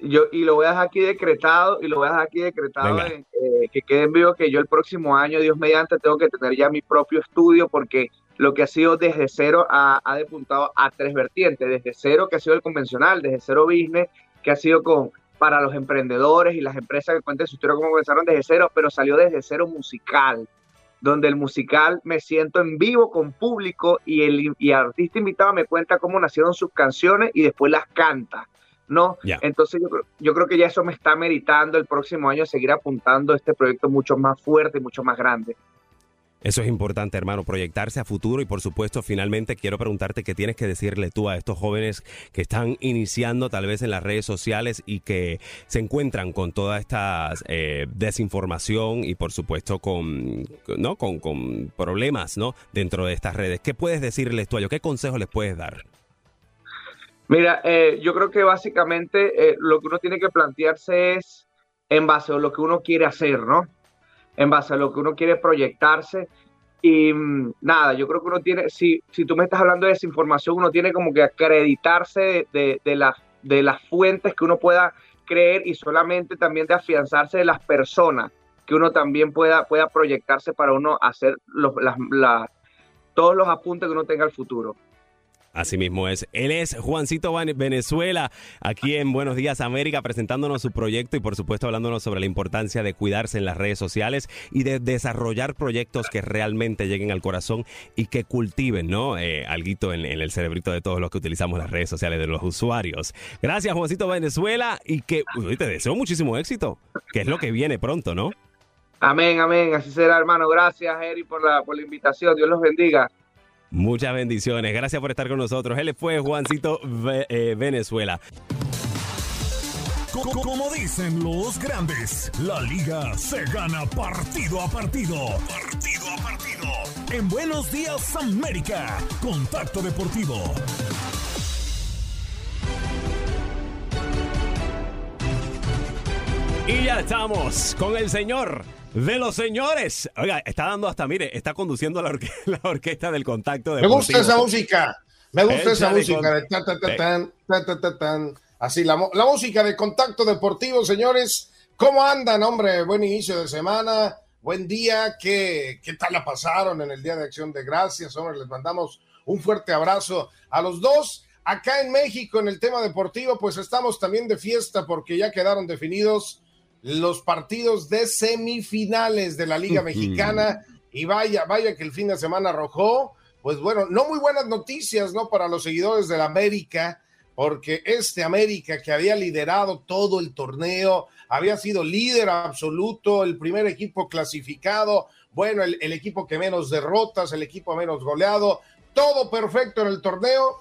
yo y lo voy a dejar aquí decretado y lo voy a dejar aquí decretado eh, que quede en vivo que yo el próximo año Dios mediante tengo que tener ya mi propio estudio porque lo que ha sido desde cero ha, ha depuntado a tres vertientes desde cero que ha sido el convencional desde cero business que ha sido con para los emprendedores y las empresas que cuenten su historia cómo comenzaron desde cero pero salió desde cero musical donde el musical me siento en vivo con público y el y artista invitado me cuenta cómo nacieron sus canciones y después las canta ¿no? Entonces yo, yo creo que ya eso me está meritando el próximo año seguir apuntando este proyecto mucho más fuerte y mucho más grande. Eso es importante, hermano, proyectarse a futuro y por supuesto, finalmente quiero preguntarte qué tienes que decirle tú a estos jóvenes que están iniciando tal vez en las redes sociales y que se encuentran con toda esta eh, desinformación y por supuesto con, ¿no? Con, con problemas ¿no? dentro de estas redes. ¿Qué puedes decirles tú a ellos? ¿Qué consejos les puedes dar? Mira, eh, yo creo que básicamente eh, lo que uno tiene que plantearse es en base a lo que uno quiere hacer, ¿no? En base a lo que uno quiere proyectarse. Y mm, nada, yo creo que uno tiene, si, si tú me estás hablando de desinformación, uno tiene como que acreditarse de, de, de las fuentes que uno pueda creer y solamente también de afianzarse de las personas que uno también pueda, pueda proyectarse para uno hacer los, todos los apuntes que uno tenga al futuro. Así mismo es. Él es Juancito Venezuela, aquí en Buenos Días América, presentándonos su proyecto y por supuesto hablándonos sobre la importancia de cuidarse en las redes sociales y de desarrollar proyectos que realmente lleguen al corazón y que cultiven, ¿no? Eh, alguito en, el cerebrito de todos los que utilizamos las redes sociales de los usuarios. Gracias, Juancito Venezuela, y que te deseo muchísimo éxito, que es lo que viene pronto, ¿no? Amén, amén. Así será, hermano. Gracias, Eri, por la, por la invitación. Dios los bendiga. Muchas bendiciones. Gracias por estar con nosotros. Él fue Juancito eh, Venezuela. Como dicen los grandes, la liga se gana partido a partido. Partido a partido. En Buenos Días América, Contacto Deportivo. Y ya estamos con el señor de los señores. Oiga, está dando hasta, mire, está conduciendo la, orquesta del contacto. Me gusta esa música. Me gusta esa música de tan, tan, tan, Así, la, la música de contacto deportivo, señores. ¿Cómo andan, hombre? Buen inicio de semana. Buen día. ¿Qué, ¿Qué tal la pasaron en el Día de Acción de Gracias? Hombre, les mandamos un fuerte abrazo a los dos. Acá en México, en el tema deportivo, pues estamos también de fiesta porque ya quedaron definidos los partidos de semifinales de la Liga Mexicana y vaya, vaya que el fin de semana arrojó, pues bueno, no muy buenas noticias, ¿no? Para los seguidores del América, porque este América que había liderado todo el torneo, había sido líder absoluto, el primer equipo clasificado, bueno, el, el equipo que menos derrotas, el equipo menos goleado, todo perfecto en el torneo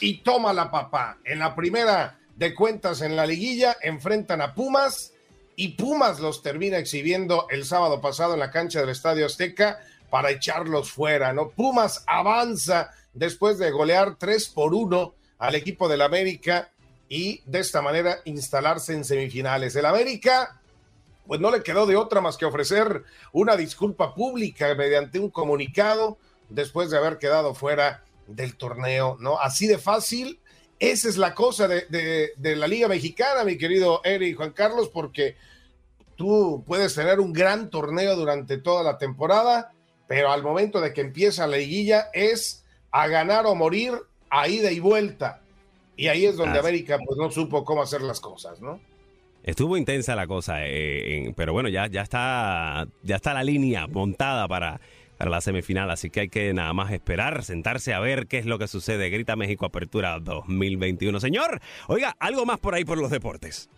y toma la papá. En la primera de cuentas en la liguilla enfrentan a Pumas y Pumas los termina exhibiendo el sábado pasado en la cancha del Estadio Azteca para echarlos fuera, ¿no? Pumas avanza después de golear 3 por 1 al equipo del América y de esta manera instalarse en semifinales. El América, pues no le quedó de otra más que ofrecer una disculpa pública mediante un comunicado después de haber quedado fuera del torneo, ¿no? Así de fácil. Esa es la cosa de, de, la Liga Mexicana, mi querido Eric Juan Carlos, porque tú puedes tener un gran torneo durante toda la temporada, pero al momento de que empieza la liguilla es a ganar o morir a ida y vuelta. Y ahí es donde América pues no supo cómo hacer las cosas, ¿no? Estuvo intensa la cosa, eh, pero bueno, ya, ya, está, ya está la línea montada para para la semifinal, así que hay que nada más esperar, sentarse a ver qué es lo que sucede. Grita México Apertura 2021. Señor, oiga, algo más por ahí por los deportes.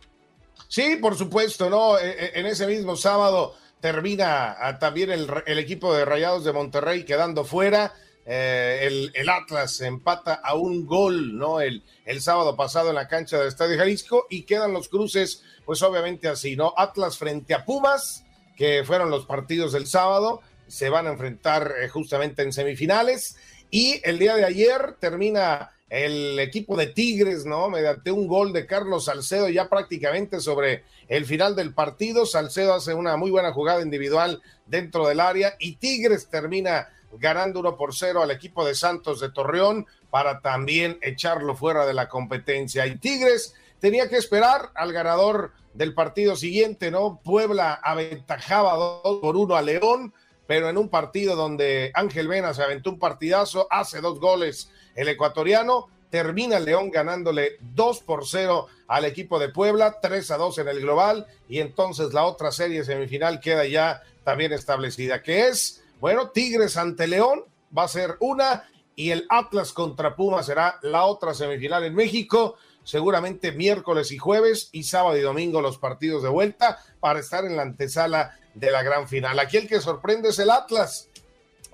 Sí, por supuesto, ¿no? E, e, en ese mismo sábado termina ah, también el, equipo de Rayados de Monterrey quedando fuera. Eh, el, el, Atlas empata a un gol, ¿no? El, el sábado pasado en la cancha del Estadio Jalisco y quedan los cruces, pues obviamente así, ¿no? Atlas frente a Pumas, que fueron los partidos del sábado se van a enfrentar eh, justamente en semifinales. Y el día de ayer termina el equipo de Tigres, ¿no? Mediante un gol de Carlos Salcedo ya prácticamente sobre el final del partido. Salcedo hace una muy buena jugada individual dentro del área y Tigres termina ganando uno por cero al equipo de Santos de Torreón para también echarlo fuera de la competencia. Y Tigres tenía que esperar al ganador del partido siguiente, ¿no? Puebla aventajaba dos por uno a León pero en un partido donde Ángel Vena se aventó un partidazo, hace dos goles el ecuatoriano, termina León ganándole 2 por 0 al equipo de Puebla, 3 a 2 en el global, y entonces la otra serie semifinal queda ya también establecida, que es, bueno, Tigres ante León, va a ser una, y el Atlas contra Puma será la otra semifinal en México, seguramente miércoles y jueves, y sábado y domingo los partidos de vuelta para estar en la antesala de la gran final. Aquí el que sorprende es el Atlas,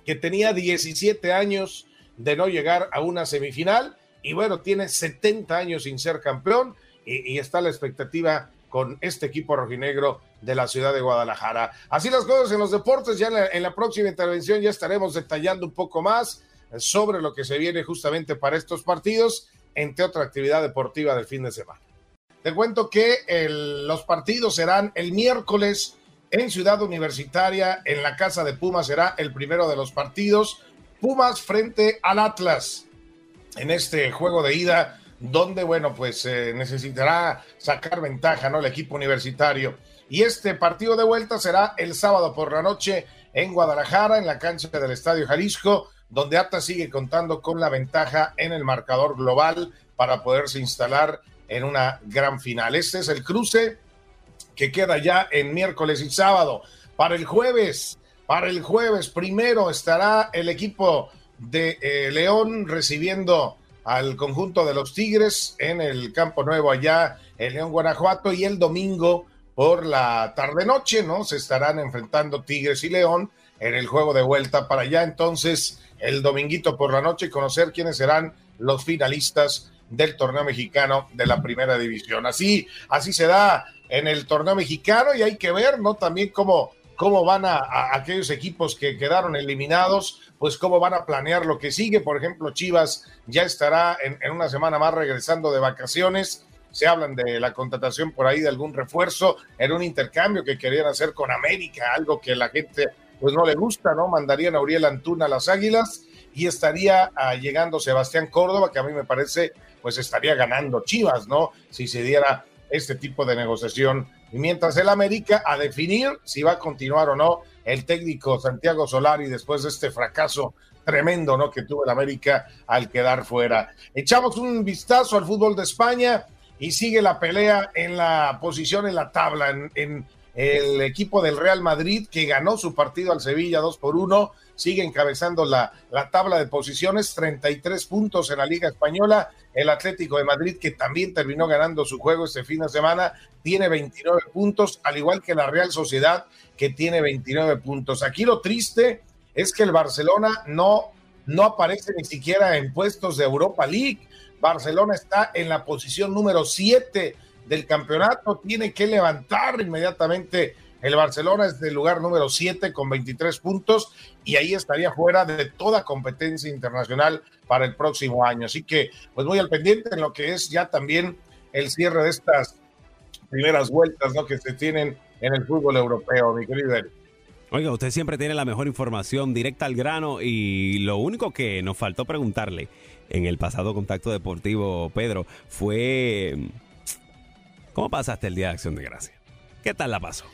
que tenía 17 años de no llegar a una semifinal y bueno, tiene 70 años sin ser campeón y, está la expectativa con este equipo rojinegro de la ciudad de Guadalajara. Así las cosas en los deportes, ya en la, próxima intervención ya estaremos detallando un poco más sobre lo que se viene justamente para estos partidos, entre otra actividad deportiva del fin de semana. Te cuento que los partidos serán el miércoles en Ciudad Universitaria, en la casa de Pumas, será el primero de los partidos. Pumas frente al Atlas en este juego de ida, donde, bueno, pues eh, necesitará sacar ventaja, ¿no? El equipo universitario. Y este partido de vuelta será el sábado por la noche en Guadalajara, en la cancha del Estadio Jalisco, donde Atlas sigue contando con la ventaja en el marcador global para poderse instalar en una gran final. Este es el cruce que queda ya en miércoles y sábado. Para el jueves, para el jueves primero estará el equipo de eh, León recibiendo al conjunto de los Tigres en el Campo Nuevo allá en León, Guanajuato y el domingo por la tarde-noche, ¿no? Se estarán enfrentando Tigres y León en el juego de vuelta para allá entonces el dominguito por la noche conocer quiénes serán los finalistas del torneo mexicano de la primera división. Así, así se da en el torneo mexicano y hay que ver, ¿no? También cómo, cómo van a, aquellos equipos que quedaron eliminados, pues cómo van a planear lo que sigue. Por ejemplo, Chivas ya estará en, en, una semana más regresando de vacaciones. Se hablan de la contratación por ahí de algún refuerzo en un intercambio que querían hacer con América, algo que la gente pues no le gusta, ¿no? Mandarían a Uriel Antuna a las Águilas y estaría ah, llegando Sebastián Córdoba, que a mí me parece pues estaría ganando Chivas, ¿no? Si se diera este tipo de negociación. Y mientras el América a definir si va a continuar o no el técnico Santiago Solari después de este fracaso tremendo, ¿no? Que tuvo el América al quedar fuera. Echamos un vistazo al fútbol de España y sigue la pelea en la posición en la tabla, en, el equipo del Real Madrid que ganó su partido al Sevilla 2 por 1, sigue encabezando la, la tabla de posiciones, 33 puntos en la Liga Española, el Atlético de Madrid que también terminó ganando su juego este fin de semana, tiene 29 puntos, al igual que la Real Sociedad que tiene 29 puntos. Aquí lo triste es que el Barcelona no, no aparece ni siquiera en puestos de Europa League. Barcelona está en la posición número 7 del campeonato, tiene que levantar inmediatamente. El Barcelona es del lugar número 7 con 23 puntos y ahí estaría fuera de toda competencia internacional para el próximo año. Así que, pues muy al pendiente en lo que es ya también el cierre de estas primeras vueltas ¿no? que se tienen en el fútbol europeo, mi querido. Oiga, usted siempre tiene la mejor información directa al grano y lo único que nos faltó preguntarle en el pasado contacto deportivo, Pedro, fue ¿cómo pasaste el Día de Acción de Gracia? ¿Qué tal la pasó?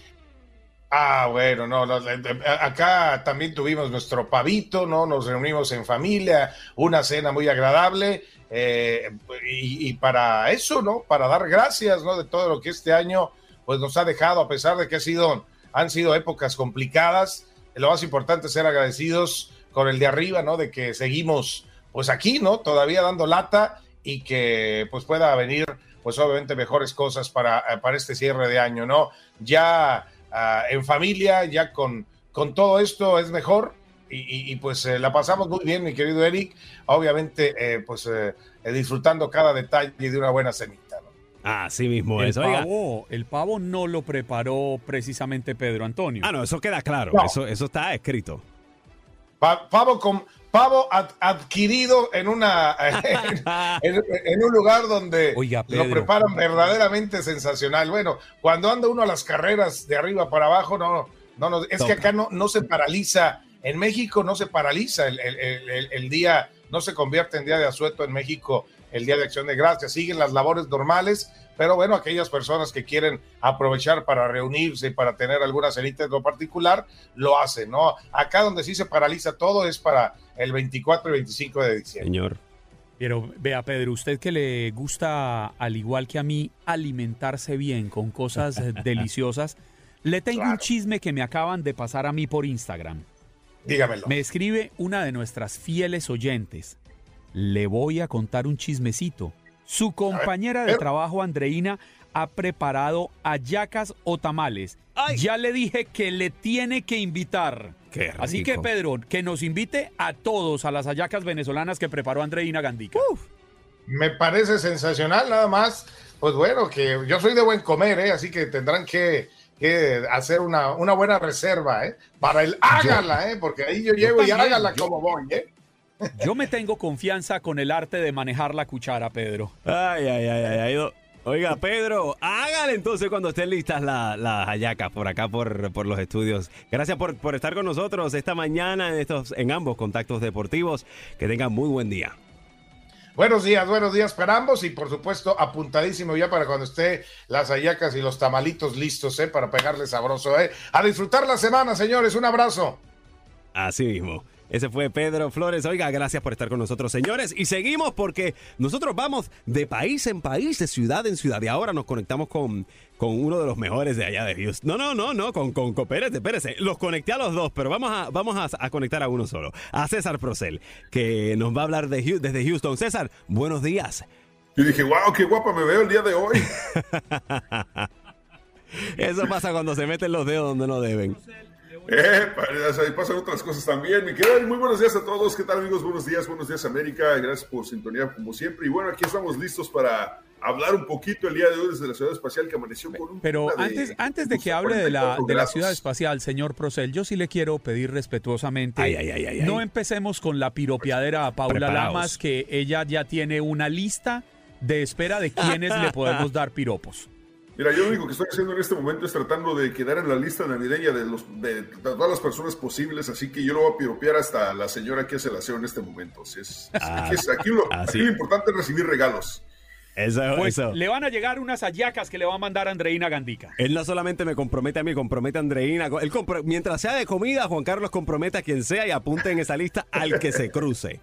Ah, bueno, no, acá también tuvimos nuestro pavito, ¿no? Nos reunimos en familia, una cena muy agradable eh, y, y, para eso, ¿no? Para dar gracias, ¿no? De todo lo que este año pues nos ha dejado, a pesar de que ha sido han sido épocas complicadas. Lo más importante es ser agradecidos con el de arriba, ¿no? De que seguimos, pues aquí, ¿no? Todavía dando lata y que pues pueda venir, pues obviamente mejores cosas para, eh, para este cierre de año, ¿no? Ya ah, en familia, ya con, con todo esto es mejor y, pues eh, la pasamos muy bien, mi querido Eric. Obviamente, eh, pues disfrutando cada detalle de una buena cenita, ¿no? Así mismo el es. Pavo, el pavo no lo preparó precisamente Pedro Antonio. Ah, no, eso queda claro. Eso, eso está escrito. pavo con pavo adquirido en una en, un lugar donde lo preparan verdaderamente sensacional. Bueno, cuando anda uno a las carreras de arriba para abajo, no, no, no es que acá no, no se paraliza. En México no se paraliza el, el, el día, no se convierte en día de asueto en México el Día de Acción de Gracias. Siguen las labores normales, pero bueno, aquellas personas que quieren aprovechar para reunirse y para tener alguna cenita en lo particular, lo hacen, ¿no? Acá donde sí se paraliza todo es para el 24 y 25 de diciembre. Señor. Pero vea, Pedro, usted que le gusta, al igual que a mí, alimentarse bien con cosas deliciosas, le tengo un chisme que me acaban de pasar a mí por Instagram. Dígamelo. Me escribe una de nuestras fieles oyentes le voy a contar un chismecito. Su compañera de trabajo, Andreina, ha preparado ayacas o tamales. Ya le dije que le tiene que invitar. Así que, Pedro, que nos invite a todos a las ayacas venezolanas que preparó Andreina Gandica. Me parece sensacional, nada más. Pues bueno, que yo soy de buen comer, ¿eh? así que tendrán que, hacer una, buena reserva, ¿eh? Para el hágala, ¿eh? Porque ahí yo llego y hágala como voy, ¿eh? Yo me tengo confianza con el arte de manejar la cuchara, Pedro. Ay, ay, ay, ay. Oiga, Pedro, hágale entonces cuando estén listas las la hallacas por acá, por, por los estudios. Gracias por, por, estar con nosotros esta mañana en, estos, en ambos contactos deportivos. Que tengan muy buen día. Buenos días, buenos días para ambos y por supuesto apuntadísimo ya para cuando esté las hallacas y los tamalitos listos, ¿eh? Para pegarle sabroso, ¿eh? A disfrutar la semana, señores. Un abrazo. Así mismo. Ese fue Pedro Flores. Oiga, gracias por estar con nosotros, señores. Y seguimos porque nosotros vamos de país en país, de ciudad en ciudad. Y ahora nos conectamos con, con uno de los mejores de allá de Houston. No, no, no, no, con, con, espérate, espérate. Los conecté a los dos, pero vamos a, vamos a, conectar a uno solo. A César Procel, que nos va a hablar de, desde Houston. César, buenos días. Yo dije, wow, qué guapa me veo el día de hoy. Eso pasa cuando se meten los dedos donde no deben. Eh, ahí pasan otras cosas también. Mi querido, muy buenos días a todos. ¿Qué tal, amigos? Buenos días, buenos días, América. Gracias por sintonía, como siempre. Y bueno, aquí estamos listos para hablar un poquito el día de hoy desde la ciudad espacial que amaneció con un. Pero antes, de, antes de que hable de la, de la ciudad espacial, señor Procel, yo sí le quiero pedir respetuosamente. no empecemos con la piropiadera a Paula Lamas, que ella ya tiene una lista de espera de quienes le podemos dar piropos. Mira, yo lo único que estoy haciendo en este momento es tratando de quedar en la lista navideña de, los, de, todas las personas posibles, así que yo lo voy a piropear hasta la señora que hace la aseo en este momento. es, ah, aquí, lo, importante es recibir regalos. Eso, pues le van a llegar unas ayacas que le va a mandar Andreina Gandica. Él no solamente me compromete a mí, compromete a Andreina. Él mientras sea de comida, Juan Carlos compromete a quien sea y apunte en esa lista al que se cruce.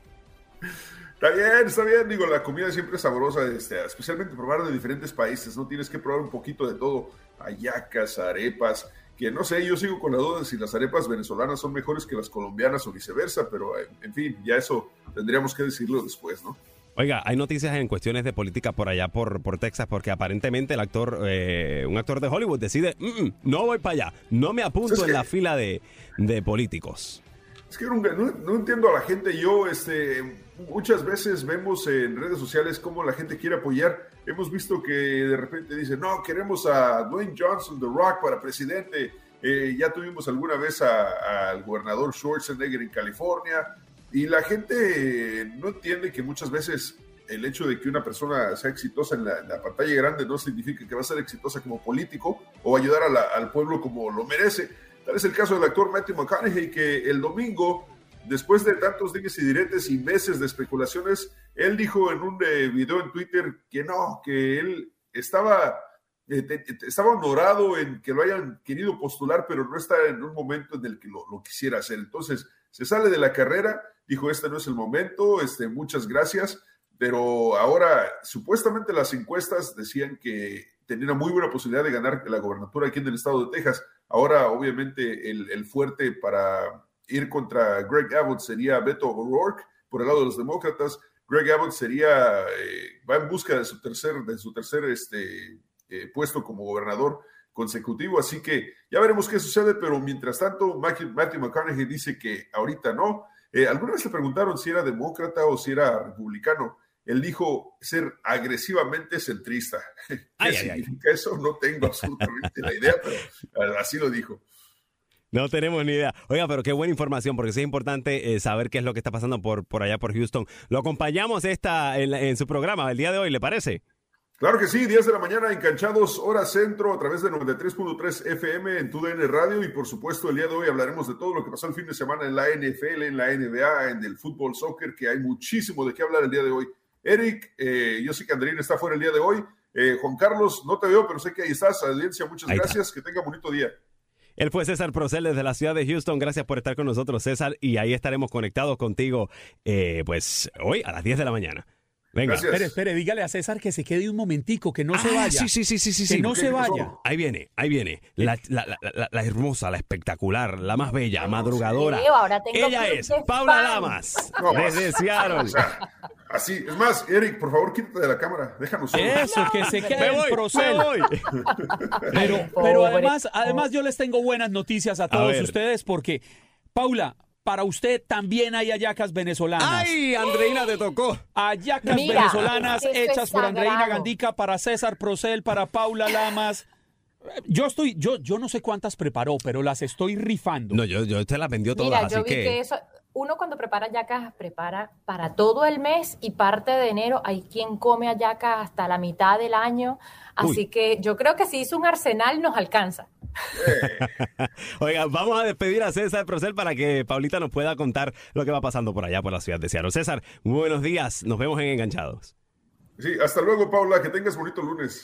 Está bien, está bien. Digo, la comida siempre es sabrosa, este, especialmente probar de diferentes países, ¿no? Tienes que probar un poquito de todo. Ayacas, arepas, que no sé, yo sigo con la duda de si las arepas venezolanas son mejores que las colombianas o viceversa, pero en fin, ya eso tendríamos que decirlo después, ¿no? Oiga, hay noticias en cuestiones de política por allá, por, por Texas, porque aparentemente el actor, eh, un actor de Hollywood decide, mm, mm, no voy para allá, no me apunto en la fila de, de políticos. Es que no, entiendo a la gente. Yo, este, muchas veces vemos en redes sociales cómo la gente quiere apoyar. Hemos visto que de repente dicen, no, queremos a Dwayne Johnson, The Rock, para presidente. Eh, ya tuvimos alguna vez al gobernador Schwarzenegger en California. Y la gente no entiende que muchas veces el hecho de que una persona sea exitosa en la, pantalla grande no significa que va a ser exitosa como político o ayudar al pueblo como lo merece Es el caso del actor Matthew McConaughey, que el domingo, después de tantos dimes y diretes y meses de especulaciones, él dijo en un eh, video en Twitter que no, que él estaba, eh, estaba honorado en que lo hayan querido postular, pero no está en un momento en el que lo, quisiera hacer. Entonces, se sale de la carrera, dijo, este no es el momento, este, muchas gracias, pero ahora supuestamente las encuestas decían que tenía muy buena posibilidad de ganar la gobernatura aquí en el estado de Texas. Ahora, obviamente, el, fuerte para ir contra Greg Abbott sería Beto O'Rourke por el lado de los demócratas. Greg Abbott sería, eh, va en busca de su tercer, de su tercer este, eh, puesto como gobernador consecutivo, así que ya veremos qué sucede, pero mientras tanto, Matthew, McConaughey dice que ahorita no. Eh, alguna vez le preguntaron si era demócrata o si era republicano él dijo ser agresivamente centrista. ¿Qué significa eso? No tengo absolutamente la idea, pero así lo dijo. No tenemos ni idea. Oiga, pero qué buena información, porque sí es importante eh, saber qué es lo que está pasando por, por allá por Houston. Lo acompañamos esta en, su programa el día de hoy, ¿le parece? Claro que sí, 10 de la mañana enganchados, hora centro, a través de 93.3 FM en TUDN Radio. Y por supuesto, el día de hoy hablaremos de todo lo que pasó el fin de semana en la NFL, en la NBA, en el fútbol soccer, que hay muchísimo de qué hablar el día de hoy. Eric, eh, yo sé que Andrina está fuera el día de hoy. Eh, Juan Carlos, no te veo, pero sé que ahí estás. Audiencia, muchas gracias. Que tenga bonito día. Él fue César Procel desde la ciudad de Houston. Gracias por estar con nosotros, César. Y ahí estaremos conectados contigo, eh, pues hoy a las 10 de la mañana. Venga. Espere, espere, dígale a César que se quede un momentico, que no se ah, vaya. Sí, sí, sí, sí, sí. Que no se vaya. Ahí viene, ahí viene. La, hermosa, la espectacular, la más bella, madrugadora. Ella es Paula Lamas. desde Seattle. Así, es más, Eric, por favor, quítate de la cámara, déjanos solo. Eso, que se quede en Procel. Pero, pero además, además yo les tengo buenas noticias a todos ustedes porque, Paula, para usted también hay ayacas venezolanas. ¡Ay, Andreina te tocó! Ayacas venezolanas hechas por Andreina Gandica, para César Procel, para Paula Lamas. Yo estoy, yo, yo no sé cuántas preparó, pero las estoy rifando. No, yo, yo te las vendió todas, Mira, yo vi que eso, uno cuando prepara yacas prepara para todo el mes y parte de enero. Hay quien come ayacas hasta la mitad del año. Así que yo creo que si hizo un arsenal nos alcanza. Oiga, vamos a despedir a César Procel para que Paulita nos pueda contar lo que va pasando por allá, por la ciudad de Seattle. César, buenos días. Nos vemos en Enganchados. Sí, hasta luego, Paula. Que tengas bonito lunes.